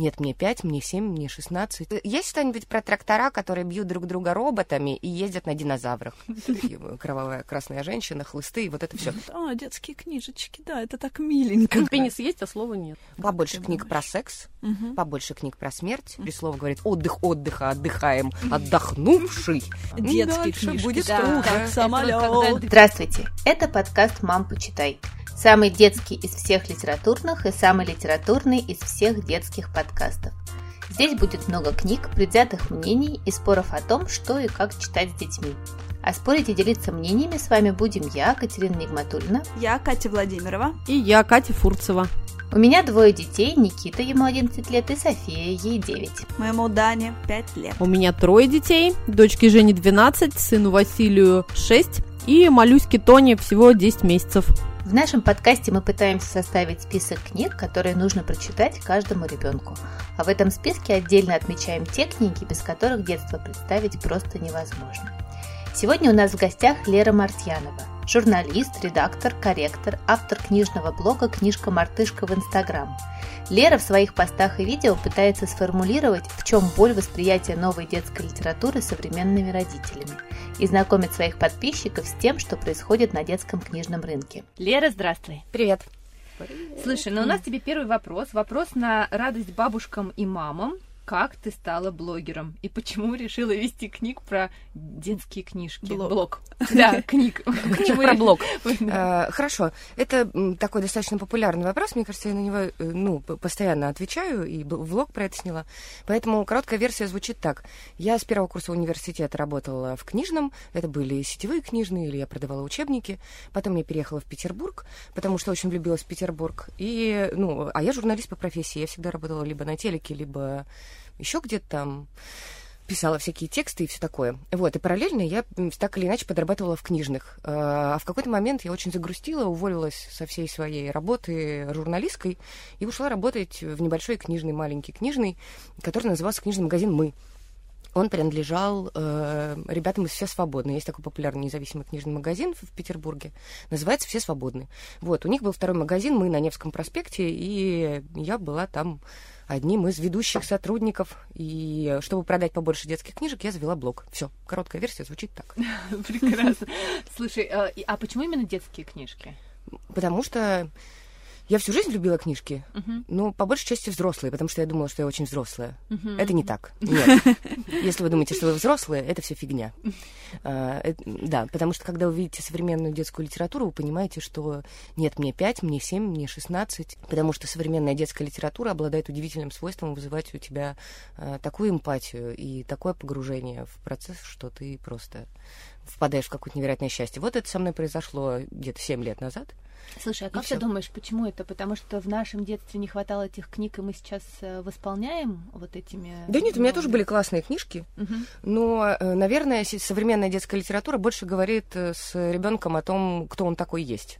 Нет, мне 5, мне 7, мне 16. Есть что-нибудь про трактора, которые бьют друг друга роботами и ездят на динозаврах? Кровавая красная женщина, хлысты и вот это все. А, детские книжечки, да, это так миленько. Пенис есть, а слова нет. Побольше книг про секс, побольше книг про смерть. При слово говорит отдых, отдыха, отдыхаем, отдохнувший. Детские книжки, будет. Здравствуйте, это подкаст «Мам, почитай». Самый детский из всех литературных и самый литературный из всех детских подкастов. Здесь будет много книг, предвзятых мнений и споров о том, что и как читать с детьми. А спорить и делиться мнениями с вами будем я, Катерина Нигматульна. Я Катя Владимирова. И я, Катя Фурцева. У меня двое детей, Никита, ему 11 лет, и София, ей 9. Моему Дане 5 лет. У меня трое детей. Дочке Жене 12, сыну Василию 6 и малюське Тоне всего 10 месяцев. В нашем подкасте мы пытаемся составить список книг, которые нужно прочитать каждому ребенку. А в этом списке отдельно отмечаем те книги, без которых детство представить просто невозможно. Сегодня у нас в гостях Лера Мартьянова, журналист, редактор, корректор, автор книжного блога «Книжка Мартышка» в Инстаграм. Лера в своих постах и видео пытается сформулировать, в чем боль восприятия новой детской литературы современными родителями и знакомит своих подписчиков с тем, что происходит на детском книжном рынке. Лера, здравствуй. Привет. Слушай, ну у нас тебе первый вопрос. Вопрос на радость бабушкам и мамам. Как ты стала блогером? И почему решила вести книг про детские книжки? Блог. Да, книг. Почему Про блог. Э, Хорошо. Это такой достаточно популярный вопрос. Мне кажется, я на него э, ну, постоянно отвечаю, и влог про это сняла. Поэтому короткая версия звучит так. Я с первого курса университета работала в книжном. Это были сетевые книжные, или я продавала учебники. Потом я переехала в Петербург, потому что очень влюбилась в Петербург. И, ну, а я журналист по профессии. Я всегда работала либо на телеке, либо еще где-то там писала всякие тексты и все такое. Вот, и параллельно я так или иначе подрабатывала в книжных. Э, А в какой-то момент я очень загрустила, уволилась со всей своей работы журналисткой и ушла работать в небольшой книжный, маленький книжный, который назывался книжный магазин «Мы». Он принадлежал э, ребятам из «Все свободны». Есть такой популярный независимый книжный магазин в Петербурге. Называется «Все свободны». Вот, у них был второй магазин «Мы» на Невском проспекте, и я была там одним из ведущих сотрудников. И чтобы продать побольше детских книжек, я завела блог. Все, короткая версия звучит так. Прекрасно. Слушай, а и- а почему именно детские книжки? Потому что я всю жизнь любила книжки, Мгм. но по большей части взрослые, потому что я думала, что я очень взрослая. Мгм. Это не так. Нет. Если вы думаете, что вы взрослые, это все фигня. А, э, Да, потому что когда вы видите современную детскую литературу, вы понимаете, что нет, мне 5, мне 7, мне 16, потому что современная детская литература обладает удивительным свойством вызывать у тебя а, такую эмпатию и такое погружение в процесс, что ты просто впадаешь в какое-то невероятное счастье. Вот это со мной произошло где-то 7 лет назад. Слушай, а как всё. ты думаешь, почему это? Потому что в нашем детстве не хватало этих книг, и мы сейчас э, восполняем вот этими... Да нет, у меня тоже были классные книжки. Мгм. Но, э, наверное, современная детская литература больше говорит э, с ребенком о том, кто он такой есть.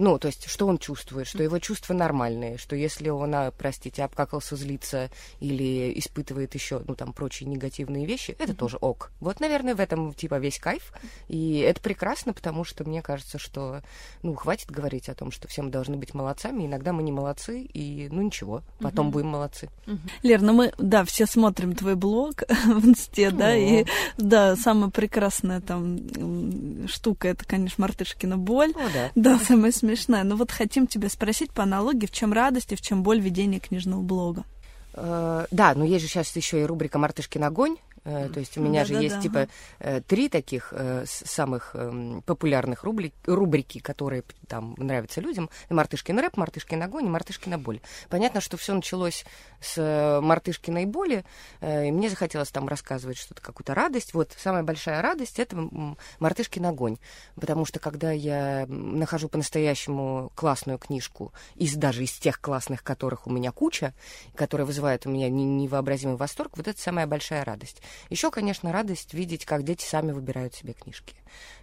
Ну, то есть, что он чувствует, что его чувства нормальные, что если он, а, простите, обкакался, злится или испытывает еще, ну, там, прочие негативные вещи, это тоже ок. Вот, наверное, в этом, типа, весь кайф. И это прекрасно, потому что мне кажется, что, ну, хватит говорить о том, что все мы должны быть молодцами. Иногда мы не молодцы, и, ну, ничего, потом будем молодцы. Лер, ну мы, да, все смотрим твой блог в инсте, да, и, да, самая прекрасная там штука, это, конечно, Мартышкина боль. О, да. Да, самое смешное. Но вот хотим тебя спросить по аналогии, в чем радость и в чем боль ведения книжного блога. Э, Да, но есть же сейчас еще и рубрика «Мартышкин огонь». Э, То есть у меня же Да-да-да, есть ага. типа э, три таких э, самых эм, популярных рубли- рубрики, которые там нравятся людям. «Мартышкин рэп», «Мартышкин огонь» и «Мартышкина боль». Понятно, что все началось с «Мартышкиной боли», и мне захотелось там рассказывать что-то, какую-то радость. Вот самая большая радость — это «Мартышкин огонь», потому что когда я нахожу по-настоящему классную книжку, из даже из тех классных, которых у меня куча, которые вызывают у меня не- невообразимый восторг, вот это самая большая радость. Еще, конечно, радость видеть, как дети сами выбирают себе книжки.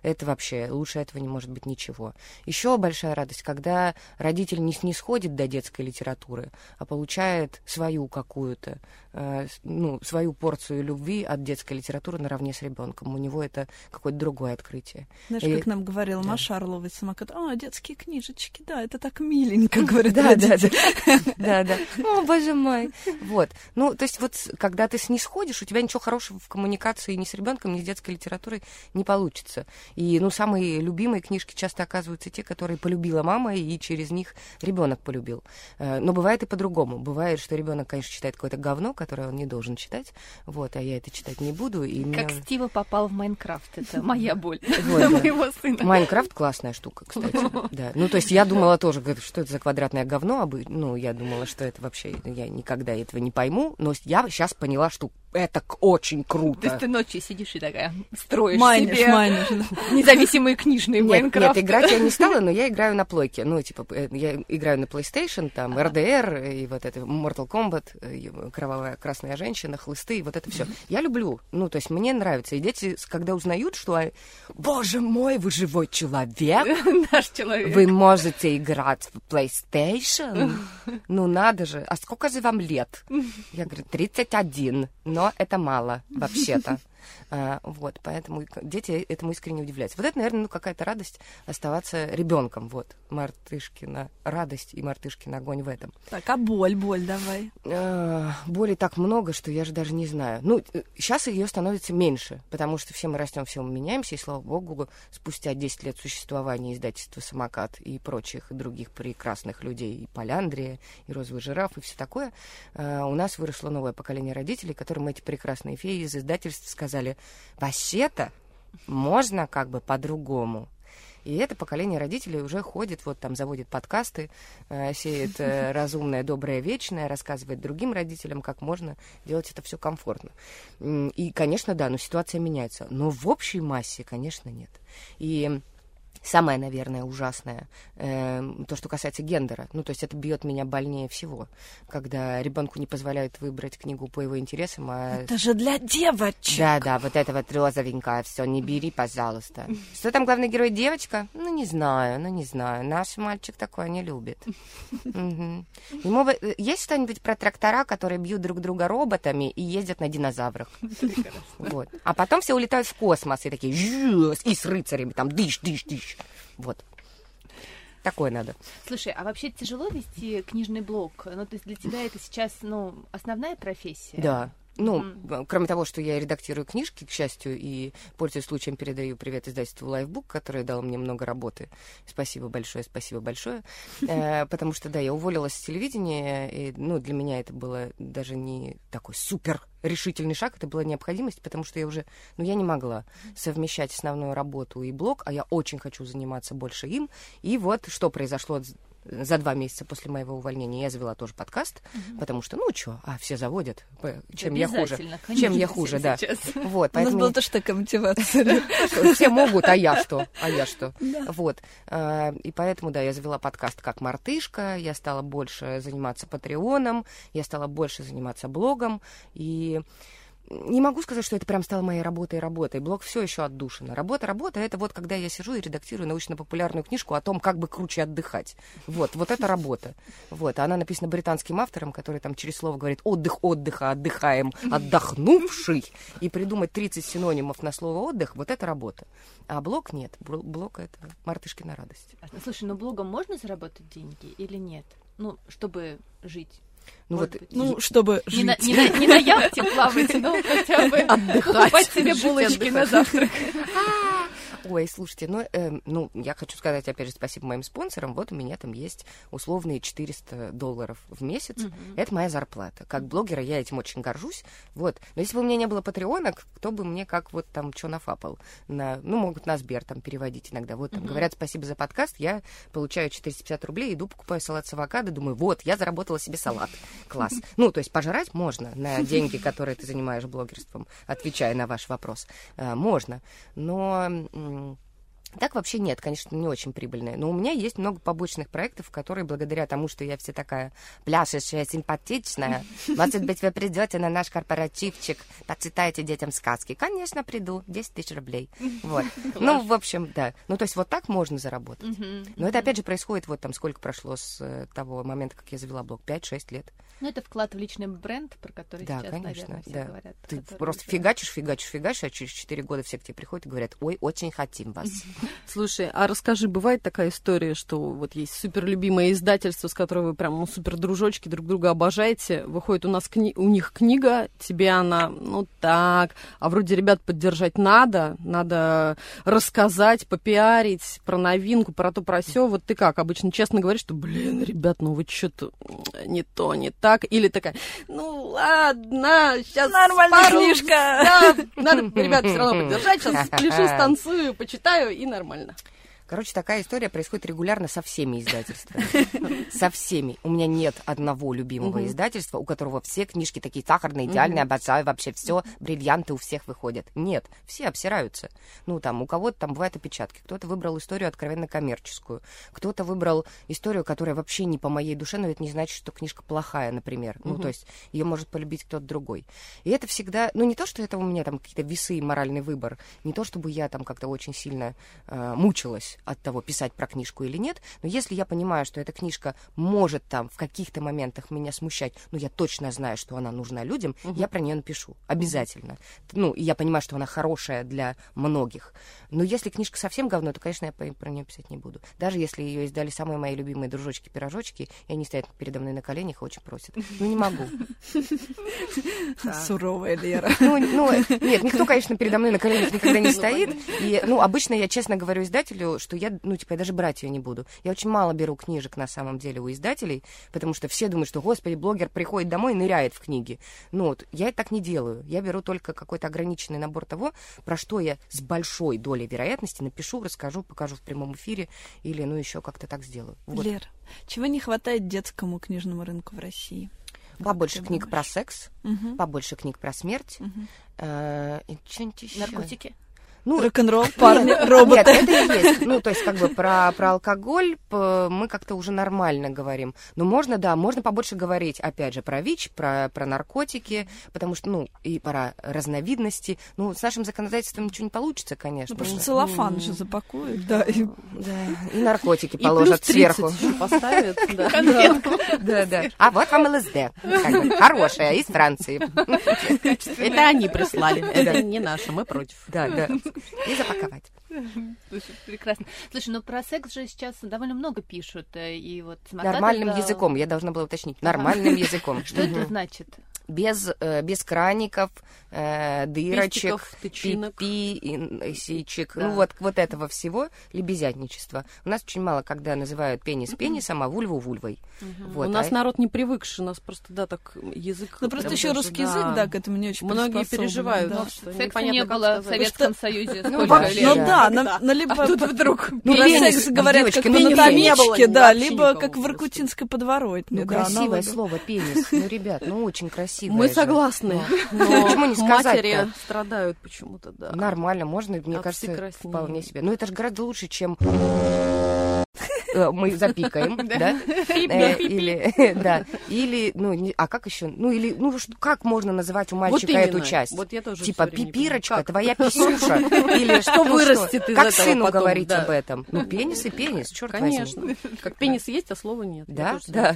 Это вообще, лучше этого не может быть ничего. Еще большая радость, когда родитель не снисходит до детской литературы, а получает свою какую-то э, ну, свою порцию любви от детской литературы наравне с ребенком. У него это какое-то другое открытие. Знаешь, И- как нам говорила да. Маша Орлова из самокат, а, детские книжечки, да, это так миленько, говорит Да, да, родитель. да, да. О, боже мой. Вот. Ну, то есть вот когда ты снисходишь, у тебя ничего хорошего в коммуникации ни с ребенком, ни с детской литературой не получится. И, ну, самые любимые книжки часто оказываются те, которые полюбила мама, и через них ребенок полюбил. Э, Но бывает и по-другому. Бывает, что ребенок, конечно, читает какое-то говно, которое он не должен читать, вот, а я это читать не буду. И меня Как уже- Стива попал в Майнкрафт. Это моя боль. Моего сына. Майнкрафт классная штука, кстати. Да. Ну, то есть я думала тоже, что это за квадратное говно. Ну, я думала, что это вообще, я никогда этого не пойму. Но я сейчас поняла, что это очень То есть круто. ты ночью сидишь и такая строишь Майнишь, себе майнишь. независимые книжные Нет, Майнкрафт. нет, играть я не стала, но я играю на плойке. Ну, типа, э, я играю на PlayStation, там, RDR, и вот это Mortal Kombat, э, кровавая красная женщина, хлысты, и вот это все. Я люблю. Ну, то есть мне нравится. И дети, когда узнают, что, боже мой, вы живой человек, Наш человек. Вы можете играть в PlayStation? Ну надо же. А сколько же вам лет? Я говорю, 31. Но это мало, вообще-то. А, вот, поэтому дети этому искренне удивляются. Вот это, наверное, ну, какая-то радость оставаться ребенком. Вот, Мартышкина радость и Мартышкин огонь в этом. Так, а боль, боль давай. А, боли так много, что я же даже не знаю. Ну, сейчас ее становится меньше, потому что все мы растем, все мы меняемся, и слава богу, спустя 10 лет существования издательства «Самокат» и прочих других прекрасных людей, и Поляндрия, и Розовый жираф, и все такое, а, у нас выросло новое поколение родителей, которым эти прекрасные феи из издательств сказали, вообще-то можно как бы по-другому. И это поколение родителей уже ходит, вот там заводит подкасты, э, сеет э, разумное, доброе, вечное, рассказывает другим родителям, как можно делать это все комфортно. И, конечно, да, но ситуация меняется. Но в общей массе, конечно, нет. И самое, наверное, ужасное, э, то, что касается гендера, ну, то есть это бьет меня больнее всего, когда ребенку не позволяют выбрать книгу по его интересам, а Это же для девочек. да, да, вот это вот розовенькое, все, не бери, пожалуйста. Что там главный герой девочка? Ну, не знаю, ну, не знаю. Наш мальчик такое не любит. Мгм. Ему бы- э, есть что-нибудь про трактора, которые бьют друг друга роботами и ездят на динозаврах? Вот. А потом все улетают в космос и такие, и с рыцарями там, дыш, дыш, дыш. Вот. Такое надо. Слушай, а вообще тяжело вести книжный блог? Ну, то есть для тебя это сейчас, ну, основная профессия? Да. Ну, б- кроме того, что я редактирую книжки, к счастью, и, пользуясь случаем, передаю привет издательству Lifebook, которое дало мне много работы. Спасибо большое, спасибо большое. Э, Потому что, да, я уволилась с телевидения, и, ну, для меня это было даже не такой супер решительный шаг, это была необходимость, потому что я уже, ну, я не могла совмещать основную работу и блог, а я очень хочу заниматься больше им. И вот что произошло за два месяца после моего увольнения. Я завела тоже подкаст, потому что, ну, что, а, все заводят, чем я хуже. Обязательно, Чем я конечно, хуже, да. сейчас. Вот, У нас поэтому была тоже такая мотивация. все могут, а я что? А я что? Вот. А, И поэтому, да, я завела подкаст как мартышка, я стала больше заниматься патреоном, я стала больше заниматься блогом, и не могу сказать, что это прям стало моей работой работой. Блог все еще отдушина. Работа, работа это вот когда я сижу и редактирую научно-популярную книжку о том, как бы круче отдыхать. Вот, вот это работа. Вот, а она написана британским автором, который там через слово говорит отдых, отдыха, отдыхаем, отдохнувший. И придумать 30 синонимов на слово отдых, вот это работа. А блог нет. Бл- Блог это мартышкина радость. Слушай, ну блогом можно заработать деньги или нет? Ну, чтобы жить. Ну вот быть. Ну, чтобы Не на, жить. не на- не на яхте плавать, но хотя бы покупать себе булочки на отдыхать. завтрак. Ой, слушайте, ну, эм, ну, я хочу сказать, опять же, спасибо моим спонсорам. Вот у меня там есть условные 400 долларов в месяц. Это моя зарплата. Как блогера я этим очень горжусь. Вот. Но если бы у меня не было патреона, кто бы мне как вот там что нафапал? На, ну, могут на Сбер там переводить иногда. Вот там говорят спасибо за подкаст, я получаю 450 рублей, иду, покупаю салат с авокадо, думаю, вот, я заработала себе салат. Класс. Ну, то есть пожрать можно на деньги, которые ты занимаешь блогерством, отвечая на ваш вопрос. А, Можно. Но um, Так вообще нет, конечно, не очень прибыльные. Но у меня есть много побочных проектов, которые благодаря тому, что я вся такая пляшущая, симпатичная, может быть, вы придете на наш корпоративчик, почитаете детям сказки. Конечно, приду. 10 тысяч рублей. Вот. Ну, в общем, да. Ну, то есть вот так можно заработать. Но это, опять же, происходит вот там сколько прошло с э, того момента, как я завела блог. 5-6 лет. Ну, это вклад в личный бренд, про который Да, сейчас, конечно, наверное, все да. говорят. Ты просто уже- фигачишь, фигачишь, фигачишь, а через 4 года все к тебе приходят и говорят, ой, очень хотим вас. Слушай, а расскажи, бывает такая история, что вот есть суперлюбимое издательство, с которым вы прям, ну, супер дружочки, друг друга обожаете, выходит у нас кни- у них книга, тебе она, ну, так, а вроде ребят поддержать надо, надо рассказать, попиарить про новинку, про то, про все. Вот ты как, обычно честно говоришь, что, блин, ребят, ну вы что-то не то, не так, или такая, ну, ладно, сейчас Нормальная книжка. Да, надо, ребят, все равно поддержать, сейчас пляшу, станцую, почитаю, и нормально. Короче, такая история происходит регулярно со всеми издательствами. Со всеми. У меня нет одного любимого издательства, у которого все книжки такие сахарные, идеальные, обожаю вообще все, бриллианты у всех выходят. Нет, все обсираются. Ну, там, у кого-то там бывают опечатки, кто-то выбрал историю откровенно коммерческую, кто-то выбрал историю, которая вообще не по моей душе, но это не значит, что книжка плохая, например. Ну, то есть ее может полюбить кто-то другой. И это всегда, ну, не то, что это у меня там какие-то весы и моральный выбор, не то, чтобы я там как-то очень сильно э, мучилась от того, писать про книжку или нет, но если я понимаю, что эта книжка может там в каких-то моментах меня смущать, ну, я точно знаю, что она нужна людям, я про нее напишу. Обязательно. Ну, и я понимаю, что она хорошая для многих. Но если книжка совсем говно, то, конечно, я про нее писать не буду. Даже если ее издали самые мои любимые дружочки-пирожочки, и они стоят передо мной на коленях и очень просят. Ну, не могу. Суровая Лера. Ну, ну, нет, никто, конечно, передо мной на коленях никогда не стоит. И, ну, обычно я честно говорю издателю, что я, ну, типа, я даже брать ее не буду. Я очень мало беру книжек на самом деле у издателей, потому что все думают, что, господи, блогер приходит домой и ныряет в книги. Ну, вот, я так не делаю. Я беру только какой-то ограниченный набор того, про что я с большой долей вероятности напишу, расскажу, покажу в прямом эфире или, ну, еще как-то так сделаю. Вот. Лера, чего не хватает детскому книжному рынку в России? Побольше книг думаешь? про секс, Мгм. побольше книг про смерть. Мгм. э, и что-нибудь еще. Наркотики. Ну, Рок-н-ролл, парни, Нет, роботы. это и есть. Ну, то есть, как бы про, про алкоголь мы как-то уже нормально говорим. Но можно, да, можно побольше говорить, опять же, про ВИЧ, про, про наркотики, потому что, ну, и про разновидности. Ну, с нашим законодательством ничего не получится, конечно. Ну, потому что целлофан же запакуют, да. и- Да, и наркотики положат плюс 30 сверху. поставят, да. Да, да. А вот вам ЛСД. Хорошая, из Франции. Это они прислали, это не наше, мы против. Да, да. И запаковать. Слушай, прекрасно. Слушай, ну про секс же сейчас довольно много пишут. э, И вот Нормальным языком, я должна была уточнить. Нормальным языком. Что это значит? без, э, без краников, э, дырочек, Пестиков, пипи, сичек, Да. ну вот, вот этого всего, лебезятничества. У нас очень мало, когда называют пенис пенисом, а вульву вульвой. Вот, У нас а- народ не привыкший, у нас просто, да, так язык... Ну, просто еще русский язык, да, к этому не очень Многие переживают, да. да, что Секса непонятно, не было в. Советском Союзе Ну, вообще? Ну Да. да, на, на либо... А тут вдруг Ну, Про секс говорят девочки, как ну, ну, не да, либо как в иркутинской подворотне. Ну, да, красивое слово пенис. Ну, ребят, ну очень красивое. Мы согласны, Ну, почему не сказать-то? матери страдают почему-то, да. Нормально, можно, мне Отцы кажется, вполне себе. Ну, это же гораздо лучше, чем мы запикаем, да? Э, Или, да, или, ну, а как еще, ну, или, ну, что- как можно называть у мальчика эту часть? Вот я тоже Типа пипирочка, твоя писюша, или что ну, вырастет что? из Как сыну говорить об этом? Ну, пенис и пенис, черт Конечно. Как пенис есть, а слова нет. Я Да, да.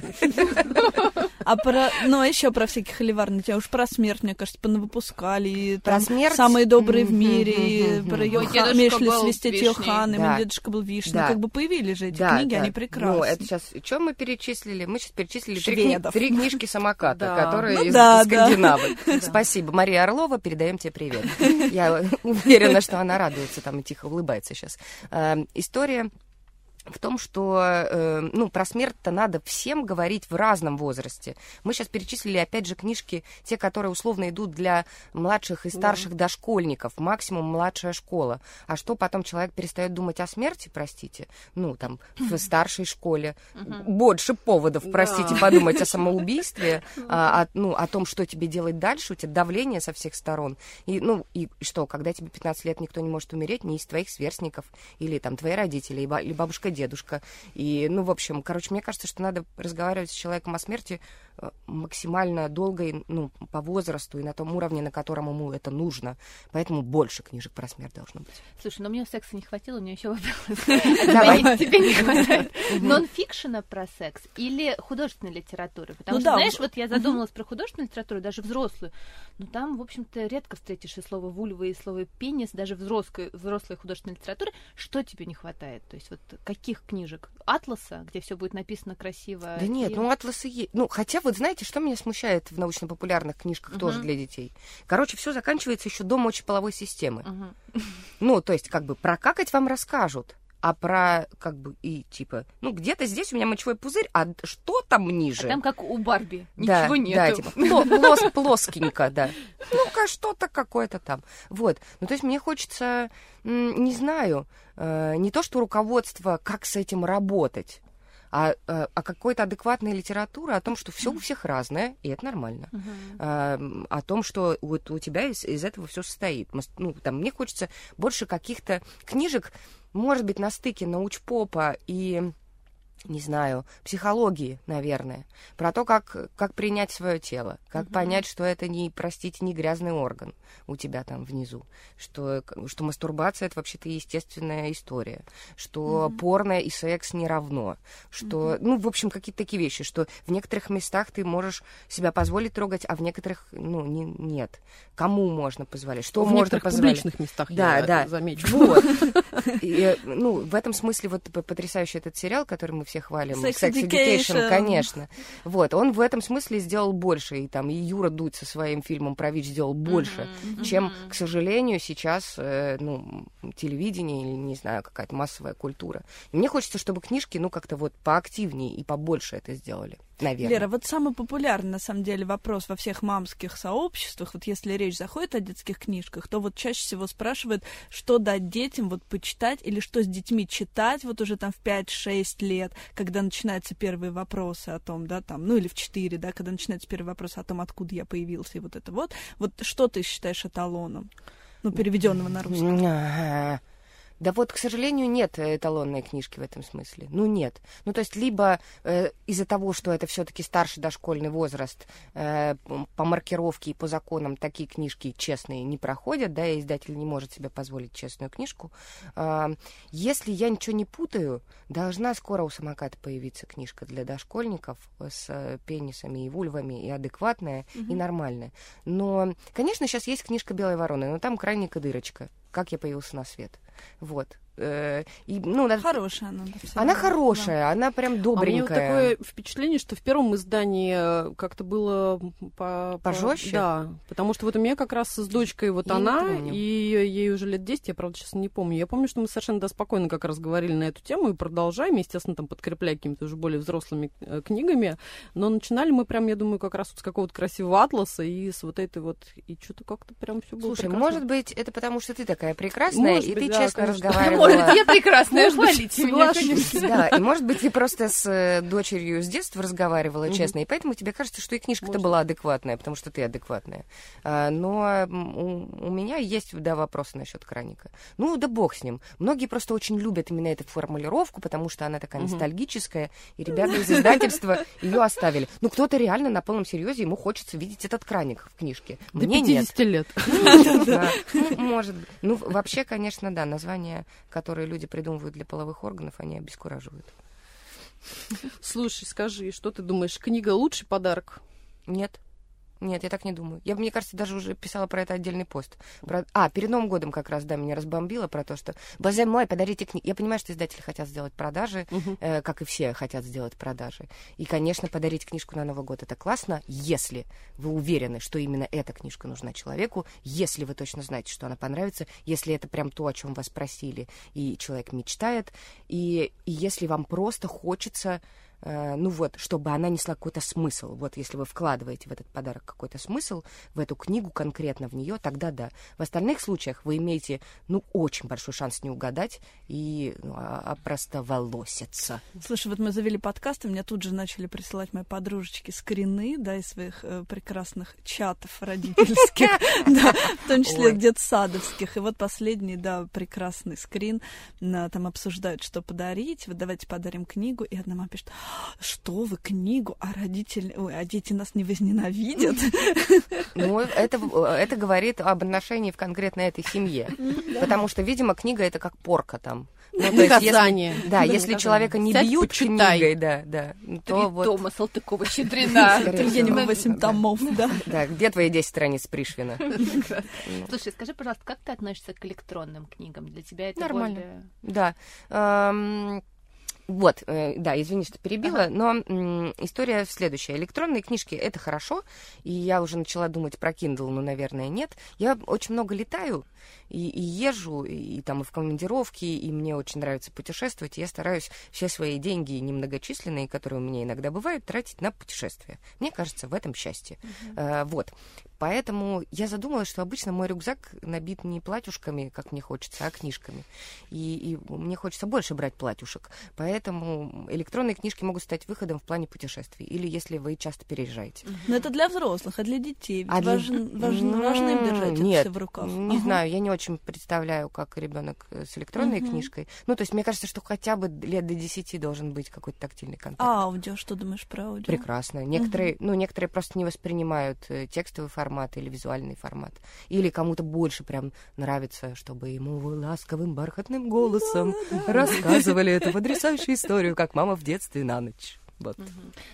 А про, ну, а еще про всяких холиварных тем, уж про смерть, мне кажется, понавыпускали. И Про там смерть? Самые добрые в мире, про мгм. Мой Йоха... дедушка Мешли был свистеть. Йоханы, Да. мой дедушка был вишней. Да. Как бы появились же эти Да, книги, да. они прекрасны. Ну, это сейчас, что мы перечислили? Мы сейчас перечислили три, кни- три книжки самоката, Да. которые Ну из да, да. Скандинавы. Спасибо. Мария Орлова, передаем тебе привет. Я уверена, что она радуется там и тихо улыбается сейчас. История в том, что э, ну, про смерть-то надо всем говорить в разном возрасте. Мы сейчас перечислили, опять же, книжки, те, которые условно идут для младших и старших да. дошкольников, максимум младшая школа. А что потом человек перестает думать о смерти, простите? Ну, там, в старшей школе. Больше поводов, простите, подумать о самоубийстве, а, о, ну, о том, что тебе делать дальше, у тебя давление со всех сторон. И, ну, и что, когда тебе 15 лет никто не может умереть, ни из твоих сверстников, или там твои родители, или бабушка дедушка. И, ну, в общем, короче, мне кажется, что надо разговаривать с человеком о смерти максимально долго, ну, по возрасту и на том уровне, на котором ему это нужно. Поэтому больше книжек про смерть должно быть. Слушай, но мне секса не хватило, у меня еще вопрос. Тебе не хватает. Нон-фикшена про секс или художественной литературы? Потому ну что, знаешь, вот я задумалась про художественную литературу, даже взрослую, но там, в общем-то, редко встретишь и слово вульва, и слово пенис, даже взрослой, взрослой художественной литературы. Что тебе не хватает? То есть вот каких книжек? Атласа, где все будет написано красиво? Да нет, ну атласы есть. Ну, хотя вот знаете, что меня смущает в научно-популярных книжках uh-huh. тоже для детей? Короче, все заканчивается еще до мочеполовой системы. Uh-huh. Ну, то есть, как бы, прокакать вам расскажут а про как бы и типа, ну где-то здесь у меня мочевой пузырь, а что там ниже? А там как у Барби, да, ничего нет. Да, типа плос, плоскенько, да. Ну-ка что-то какое-то там. Вот. Ну то есть мне хочется, не знаю, э, не то что руководство, как с этим работать, а, а, а какой-то адекватной литературы о том, что все у всех разное, и это нормально. Uh-huh. А, о том, что вот у тебя из, из этого все состоит. Ну, там, мне хочется больше каких-то книжек, может быть, на стыке научпопа и не знаю, психологии, наверное, про то, как, как принять свое тело, как mm-hmm. понять, что это не, простите, не грязный орган у тебя там внизу, что, что мастурбация это вообще-то естественная история, что mm-hmm. порно и секс не равно, что, mm-hmm. ну, в общем, какие-то такие вещи, что в некоторых местах ты можешь себя позволить трогать, а в некоторых, ну, не, нет. Кому можно позволить? Что в можно позволить? В публичных местах, да, я да. замечу. Вот. И, ну, в этом смысле вот потрясающий этот сериал, который мы все хвалим. Sex, Sex Education. Education, конечно. Вот, он в этом смысле сделал больше. И там и Юра Дудь со своим фильмом про ВИЧ сделал больше, mm-hmm. чем, к сожалению, сейчас, э, ну, телевидение или, не знаю, какая-то массовая культура. И мне хочется, чтобы книжки, ну, как-то вот поактивнее и побольше это сделали наверное. Лера, вот самый популярный, на самом деле, вопрос во всех мамских сообществах, вот если речь заходит о детских книжках, то вот чаще всего спрашивают, что дать детям вот почитать или что с детьми читать вот уже там в 5-6 лет, когда начинаются первые вопросы о том, да, там, ну или в 4, да, когда начинаются первые вопросы о том, откуда я появился и вот это вот. Вот что ты считаешь эталоном? Ну, переведенного на русский. Да вот, к сожалению, нет эталонной книжки в этом смысле. Ну, нет. Ну, то есть, либо э, из-за того, что это все-таки старший дошкольный возраст, э, по маркировке и по законам такие книжки честные не проходят, да, и издатель не может себе позволить честную книжку. Э, если я ничего не путаю, должна скоро у самоката появиться книжка для дошкольников с э, пенисами и вульвами, и адекватная, mm-hmm. и нормальная. Но, конечно, сейчас есть книжка «Белой вороны», но там крайненько дырочка. Как я появился на свет. Вот. Э, и, ну, хорошая она. Она хорошая, да. она прям добренькая. А у меня вот такое впечатление, что в первом издании э, как-то было по, пожестче. По, да, потому что вот у меня как раз с дочкой вот я она, и ей уже лет 10, я, правда, сейчас не помню. Я помню, что мы совершенно да, спокойно как раз говорили на эту тему и продолжаем, естественно, там подкрепляя какими-то уже более взрослыми э, книгами, но начинали мы прям, я думаю, как раз вот с какого-то красивого атласа и с вот этой вот, и что-то как-то прям все было Слушай, прекрасно. может быть, это потому что ты такая прекрасная, может и быть, ты да, честно конечно. разговаривала может, я прекрасная, хвалите меня, Да, и может быть, ты просто с э, дочерью с детства разговаривала честно, и поэтому тебе кажется, что и книжка-то была адекватная, потому что ты адекватная. А, но у меня есть, да, вопросы насчет Краника. Ну, да бог с ним. Многие просто очень любят именно эту формулировку, потому что она такая ностальгическая, и ребята из издательства ее оставили. Ну, кто-то реально на полном серьезе, ему хочется видеть этот краник в книжке. Мне До 50 нет. лет. Ну, может быть. Ну, вообще, конечно, да, названия, которые люди придумывают для половых органов, они обескураживают. Слушай, скажи, что ты думаешь, книга лучший подарок? Нет. Нет, я так не думаю. Я, мне кажется, даже уже писала про это отдельный пост. Про... А, перед Новым годом как раз, да, меня разбомбило про то, что, боже мой, подарите книгу. Я понимаю, что издатели хотят сделать продажи, угу. э, как и все хотят сделать продажи. И, конечно, подарить книжку на Новый год это классно, если вы уверены, что именно эта книжка нужна человеку, если вы точно знаете, что она понравится, если это прям то, о чем вас просили, и человек мечтает, и, и если вам просто хочется ну вот, чтобы она несла какой-то смысл. Вот если вы вкладываете в этот подарок какой-то смысл, в эту книгу конкретно в нее, тогда да. В остальных случаях вы имеете, ну, очень большой шанс не угадать и ну, а, а просто волоситься. Слушай, вот мы завели подкаст, и мне тут же начали присылать мои подружечки скрины, да, из своих э, прекрасных чатов родительских, да, в том числе детсадовских. И вот последний, да, прекрасный скрин, там обсуждают, что подарить, вот давайте подарим книгу, и одна мама пишет, что вы книгу, а родители, ой, а дети нас не возненавидят. Ну, это, это говорит об отношении в конкретно этой семье. Потому что, видимо, книга это как порка там. Ну, наказание. Если, да, если человека не Сядь, бьют почитай. книгой, да, да, то Три вот... тома Салтыкова-Щедрина. Где-нибудь 8 томов, да. Да, где твои 10 страниц Пришвина? Слушай, скажи, пожалуйста, как ты относишься к электронным книгам? Для тебя это Нормально. Да. Вот, э, да, извини, что перебила, ага. но история следующая. Электронные книжки это хорошо, и я уже начала думать про Kindle, но, наверное, нет. Я очень много летаю и, и езжу, и, и там и в командировке, и мне очень нравится путешествовать, и я стараюсь все свои деньги немногочисленные, которые у меня иногда бывают, тратить на путешествия. Мне кажется, в этом счастье. Uh-huh. А, вот. Поэтому я задумалась, что обычно мой рюкзак набит не платьюшками, как мне хочется, а книжками. И, и мне хочется больше брать платьюшек. Поэтому электронные книжки могут стать выходом в плане путешествий. Или если вы часто переезжаете. Но это для взрослых, а для детей. А для... важен, важно им держать Нет, это все в руках. Не ага. знаю, я не очень представляю, как ребенок с электронной угу. книжкой. Ну, то есть, мне кажется, что хотя бы лет до 10 должен быть какой-то тактильный контакт. А аудио, что думаешь про аудио? Прекрасно. Некоторые, угу. ну, некоторые просто не воспринимают э, текстовый формат формат или визуальный формат. Или кому-то больше прям нравится, чтобы ему ласковым бархатным голосом рассказывали эту потрясающую историю, как мама в детстве на ночь. Вот. Угу.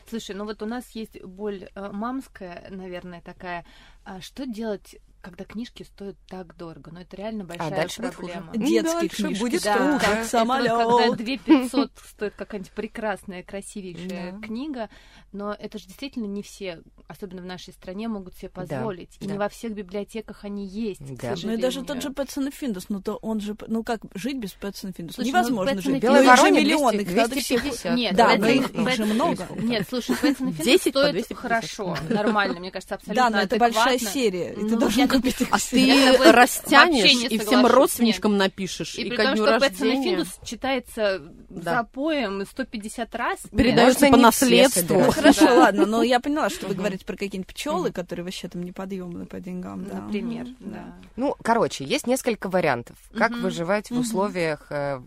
Слушай, ну вот у нас есть боль э, мамская, наверное, такая. А что делать когда книжки стоят так дорого. Но это реально большая а дальше проблема. Будет Детские дальше книжки. Будет да, как самолет. Когда 2 500 стоит какая-нибудь прекрасная, красивейшая да. книга, но это же действительно не все, особенно в нашей стране, могут себе позволить. Да, и да. не во всех библиотеках они есть, да. Ну и даже тот же Пэтсон и Финдус, ну то он же, ну как жить без Пэтсон и Финдус? Слушай, ну, Невозможно ну, жить. Белой же миллионы, 250. Нет, да, но их, их же много. Нет, слушай, Пэтсон и Финдус стоит хорошо, нормально, мне кажется, абсолютно Да, но это большая серия, и ты ну, должен купить их А ты растянешь и всем родственничкам Нет. напишешь. И, ко дню что рождения. Финдус читается запоем 150 раз. Передается по наследству. Хорошо, ладно, но я поняла, что вы говорите про какие-нибудь пчелы, которые вообще там неподъемны по деньгам. Да. Например, да. Ну, короче, есть несколько вариантов, как выживать в условиях э,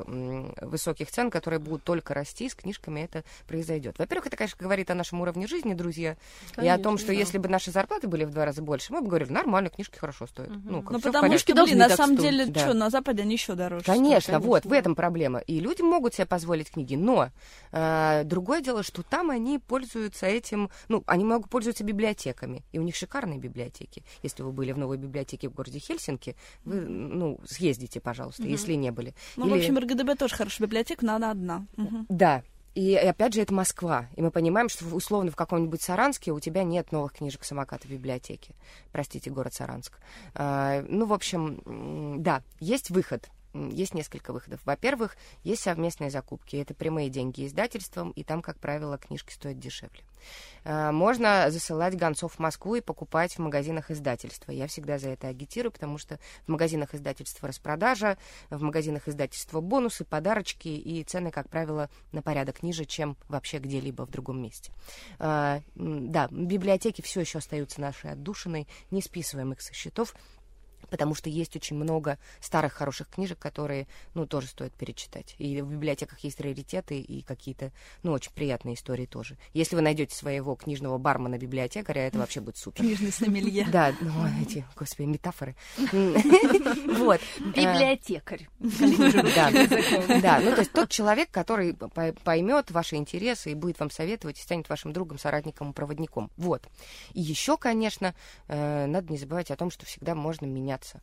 высоких цен, которые будут только расти, с книжками это произойдет. Во-первых, это, конечно, говорит о нашем уровне жизни, друзья, и о том, что если бы наши зарплаты были в два раза больше, мы бы говорили, нормально, книжки хорошо стоят. Ну, потому что, блин, на самом деле, что, на Западе они еще дороже. Конечно, вот, в этом проблема. И люди могут себе позволить книги, но э, другое дело, что там они пользуются этим, ну, они могут пользоваться библиотеками, и у них шикарные библиотеки. Если вы были в новой библиотеке в городе Хельсинки, вы, ну, съездите, пожалуйста, угу. если не были. Ну, Или... в общем, РГДБ тоже хорошая библиотека, но она одна. Угу. Да, и опять же, это Москва. И мы понимаем, что условно в каком-нибудь Саранске у тебя нет новых книжек самоката в библиотеке. Простите, город Саранск. А, ну, в общем, да, есть выход есть несколько выходов. Во-первых, есть совместные закупки. Это прямые деньги издательствам, и там, как правило, книжки стоят дешевле. А, можно засылать гонцов в Москву и покупать в магазинах издательства. Я всегда за это агитирую, потому что в магазинах издательства распродажа, в магазинах издательства бонусы, подарочки, и цены, как правило, на порядок ниже, чем вообще где-либо в другом месте. А, да, библиотеки все еще остаются нашей отдушиной, не списываем их со счетов, потому что есть очень много старых хороших книжек, которые, ну, тоже стоит перечитать. И в библиотеках есть раритеты и какие-то, ну, очень приятные истории тоже. Если вы найдете своего книжного бармена библиотекаря, это вообще будет супер. Книжный сомелье. Да, ну, эти, господи, метафоры. Вот. Библиотекарь. Да, ну, то есть тот человек, который поймет ваши интересы и будет вам советовать, и станет вашим другом, соратником, проводником. Вот. И еще, конечно, э, надо не забывать о том, что всегда можно менять общаться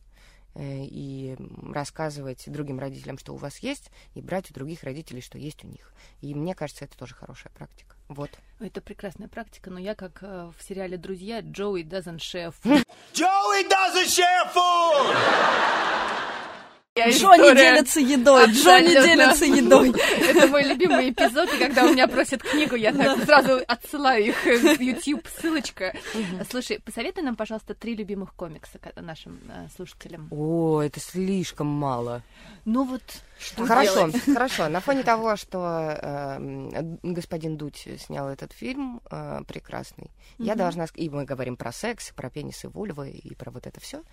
э, и рассказывать другим родителям, что у вас есть, и брать у других родителей, что есть у них. И мне кажется, это тоже хорошая практика. Вот. Это прекрасная практика, но я, как э, в сериале «Друзья», Джоуи doesn't share food. Joey doesn't share food! Джонни делится едой, Джонни делится едой. Это мой любимый эпизод, и когда у меня просят книгу, я так сразу отсылаю их в YouTube, ссылочка. Слушай, посоветуй нам, пожалуйста, три любимых комикса нашим э, слушателям. О, это слишком мало. Ну вот что хорошо, делать? хорошо. На фоне того, что э, господин Дудь снял этот фильм э, прекрасный, mm-hmm. я должна и мы говорим про секс, про пенисы, вульвы и про вот это все.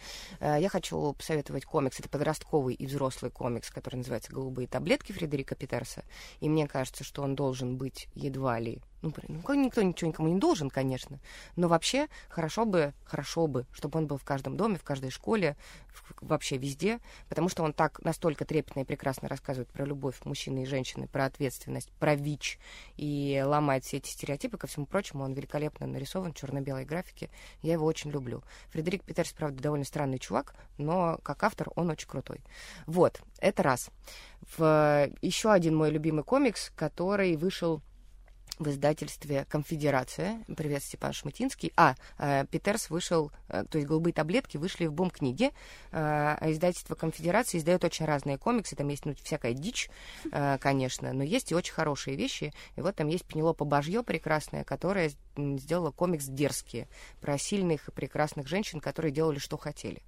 Э, я хочу посоветовать комикс. Это подростковый и взрослый комикс, который называется "Голубые таблетки" Фредерика Питерса. И мне кажется, что он должен быть едва ли ну, ну, никто ничего никому не должен, конечно. Но вообще хорошо бы, хорошо бы, чтобы он был в каждом доме, в каждой школе, в, вообще везде, потому что он так настолько трепетно и прекрасно рассказывает про любовь мужчины и женщины, про ответственность, про ВИЧ и ломает все эти стереотипы. Ко всему прочему, он великолепно нарисован в черно-белой графике. Я его очень люблю. Фредерик Питерс, правда, довольно странный чувак, но как автор он очень крутой. Вот, это раз. В, еще один мой любимый комикс, который вышел в издательстве «Конфедерация». Привет, Степан Шматинский. А, э, Питерс вышел, э, то есть «Голубые таблетки» вышли в бум-книге. Э, издательство «Конфедерация» издает очень разные комиксы. Там есть ну, всякая дичь, конечно, но есть и очень хорошие вещи. И вот там есть Пенелопа Бажье прекрасная, которая сделала комикс «Дерзкие» про сильных и прекрасных женщин, которые делали, что хотели.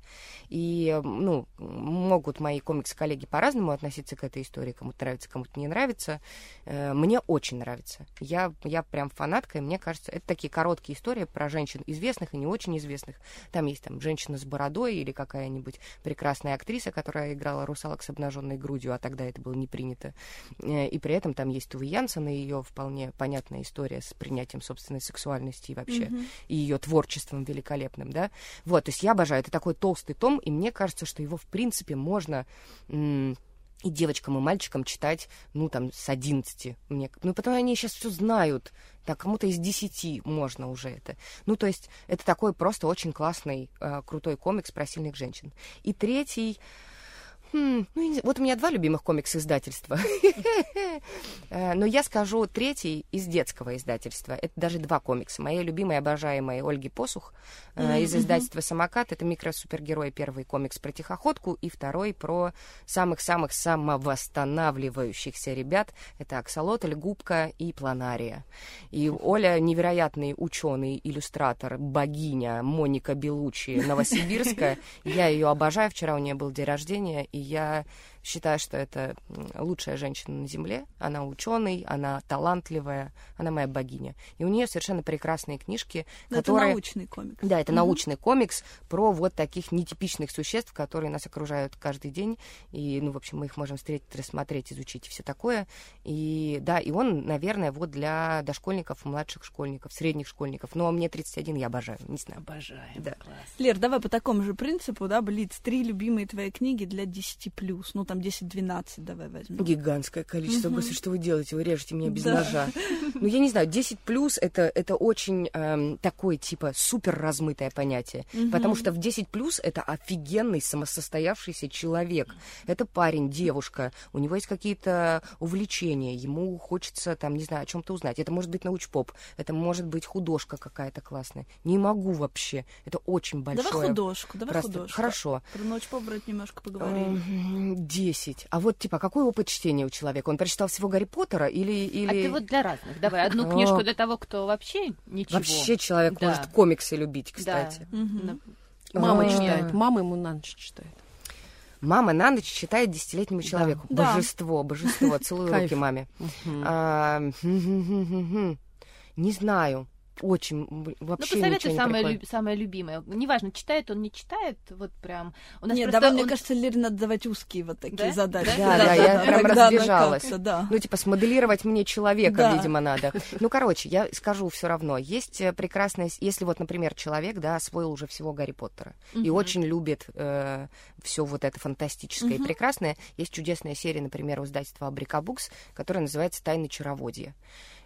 И, ну, могут мои комикс-коллеги по-разному относиться к этой истории. Кому-то нравится, кому-то не нравится. Мне очень нравится. Я я, прям фанатка, и мне кажется, это такие короткие истории про женщин известных и не очень известных. Там есть там женщина с бородой или какая-нибудь прекрасная актриса, которая играла русалок с обнаженной грудью, а тогда это было не принято. Э, и при этом там есть Увы Янсен и ее вполне понятная история с принятием собственной сексуальности и вообще, mm-hmm. и ее творчеством великолепным, да. Вот, то есть я обожаю. Это такой толстый том, и мне кажется, что его, в принципе, можно и девочкам, и мальчикам читать, ну, там, с 11. Мне, ну, потом они сейчас все знают. Так, кому-то из 10 можно уже это. Ну, то есть, это такой просто очень классный, э, крутой комикс про сильных женщин. И третий... Хм, ну, вот у меня два любимых комикса издательства. Э, но я скажу третий из детского издательства. Это даже два комикса. Моя любимая, обожаемая Ольги Посух э, из издательства «Самокат». Это микросупергерой. Первый комикс про тихоходку и второй про самых-самых самовосстанавливающихся ребят. Это Аксолотль, Губка и Планария. И Оля невероятный ученый, иллюстратор, богиня Моника Белучи Новосибирская. Я ее обожаю. Вчера у нее был день рождения, и я считаю, что это лучшая женщина на Земле. Она ученый, она талантливая, она моя богиня. И у нее совершенно прекрасные книжки, Но которые... Это научный комикс. Да, это угу. научный комикс про вот таких нетипичных существ, которые нас окружают каждый день. И, ну, в общем, мы их можем встретить, рассмотреть, изучить и все такое. И да, и он, наверное, вот для дошкольников, младших школьников, средних школьников. Но мне 31, я обожаю, не знаю. Обожаю. Да. Класс. Лер, давай по такому же принципу, да, Блиц, три любимые твои книги для 10+. Ну, там 10-12 давай возьмем. Гигантское количество. Угу. Господи, что вы делаете? Вы режете меня без да. ножа. Ну, я не знаю, 10 плюс это, это очень эм, такое, типа, супер размытое понятие. Угу. Потому что в 10 плюс это офигенный самосостоявшийся человек. Это парень, девушка, у него есть какие-то увлечения, ему хочется, там, не знаю, о чем-то узнать. Это может быть научпоп, это может быть художка какая-то классная. Не могу вообще. Это очень большое. Давай художку, давай просто... художку. Хорошо. Про научпоп брать немножко поговорим. 10. А вот, типа, какой опыт чтения у человека? Он прочитал всего Гарри Поттера или... или... А ты вот для разных. Давай, одну книжку для того, кто вообще ничего. Вообще человек да. может комиксы любить, кстати. Да. Угу. Мама а, читает. Мама ему на ночь читает. Мама на ночь читает десятилетнему человеку. Да. Божество, божество. Целую руки маме. А, не знаю. Очень вообще ну, посоветуй самое, люб, самое любимое. Неважно, читает он, не читает, вот прям... У нас Нет, давай, он... мне кажется, Лере надо давать узкие вот такие да? задачи. Да, да, да, я прям разбежалась. Да. Ну, типа, смоделировать мне человека, да. видимо, надо. Ну, короче, я скажу все равно. Есть э, прекрасная... Если вот, например, человек, да, освоил уже всего Гарри Поттера угу. и очень любит э, все вот это фантастическое угу. и прекрасное, есть чудесная серия, например, у издательства Абрика Букс, которая называется «Тайны чароводья».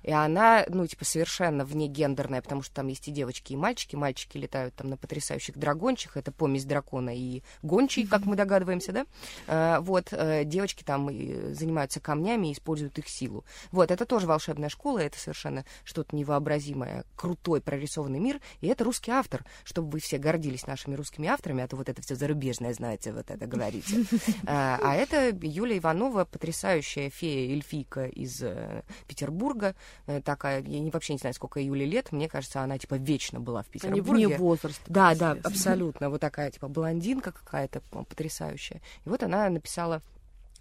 И она, ну, типа, совершенно вне гендерная, потому что там есть и девочки, и мальчики. Мальчики летают там на потрясающих драгончих. Это помесь дракона и гончий, как мы догадываемся, да? А, вот, а, девочки там занимаются камнями и используют их силу. Вот, это тоже волшебная школа, это совершенно что-то невообразимое, крутой прорисованный мир. И это русский автор, чтобы вы все гордились нашими русскими авторами, а то вот это все зарубежное, знаете, вот это говорите. А, а это Юлия Иванова, потрясающая фея-эльфийка из э, Петербурга, Э, такая, я не, вообще не знаю, сколько Юле лет, мне кажется, она, типа, вечно была в Петербурге. Вне возраста. Да, да, абсолютно. Вот такая, типа, блондинка какая-то потрясающая. И вот она написала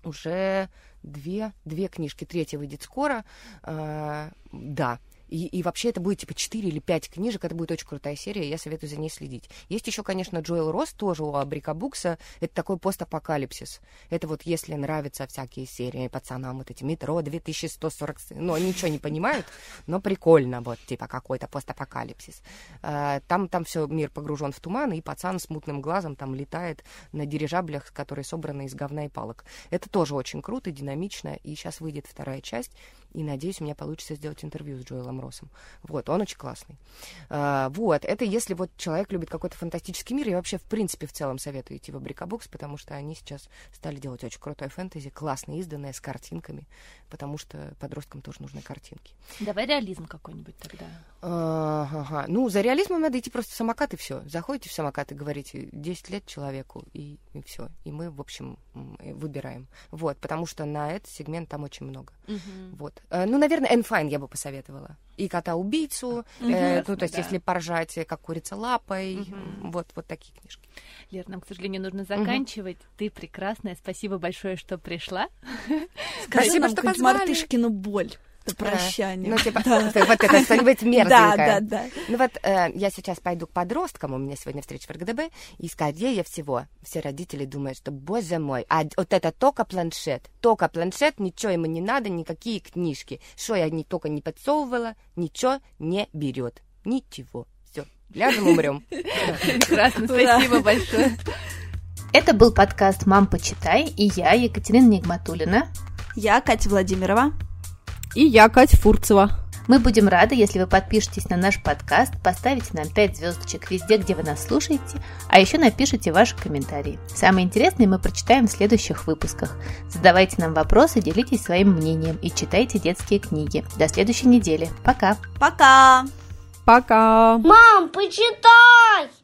уже две, две книжки. Третья выйдет скоро. А, да, и, и вообще это будет типа 4 или 5 книжек, это будет очень крутая серия, я советую за ней следить. Есть еще, конечно, Джоэл Росс, тоже у Абрика Букса, это такой постапокалипсис. Это вот если нравятся всякие серии пацанам, вот эти метро 2140, ну, они ничего не понимают, но прикольно, вот, типа какой-то постапокалипсис. А, там, там все мир погружен в туман, и пацан с мутным глазом там летает на дирижаблях, которые собраны из говна и палок. Это тоже очень круто, динамично, и сейчас выйдет вторая часть, и надеюсь, у меня получится сделать интервью с Джоэлом Росом. Вот, он очень классный. А, вот, это если вот человек любит какой-то фантастический мир, я вообще, в принципе, в целом советую идти в Абрикабукс, потому что они сейчас стали делать очень крутой фэнтези, классно изданное, с картинками, потому что подросткам тоже нужны картинки. Давай реализм какой-нибудь тогда. А, ага. Ну, за реализмом надо идти просто в самокат, и все. Заходите в самокат и говорите 10 лет человеку, и, и все. И мы, в общем, выбираем. Вот, потому что на этот сегмент там очень много. Угу. Вот. Э, ну, наверное, Энфайн я бы посоветовала. И кота-убийцу, угу, э, ну, то есть, да. если поржать, э, как курица лапой, угу. вот, вот такие книжки. Лер, нам, к сожалению, нужно заканчивать. Угу. Ты прекрасная. Спасибо большое, что пришла. Спасибо, что позвали. мартышкину боль. Это прощание. Ну, типа, да. вот это что-нибудь мерзенькое. Да, да, да. Ну вот э, я сейчас пойду к подросткам, у меня сегодня встреча в РГДБ, и скорее всего все родители думают, что, боже мой, а вот это только планшет, только планшет, ничего ему не надо, никакие книжки. Что я не только не подсовывала, ничего не берет. Ничего. Все, ляжем, умрем. Прекрасно, спасибо большое. Это был подкаст «Мам, почитай» и я, Екатерина Нигматулина. Я, Катя Владимирова. И я, Катя Фурцева. Мы будем рады, если вы подпишетесь на наш подкаст, поставите нам 5 звездочек везде, где вы нас слушаете, а еще напишите ваши комментарии. Самые интересные мы прочитаем в следующих выпусках. Задавайте нам вопросы, делитесь своим мнением и читайте детские книги. До следующей недели. Пока. Пока. Пока. Мам, почитай!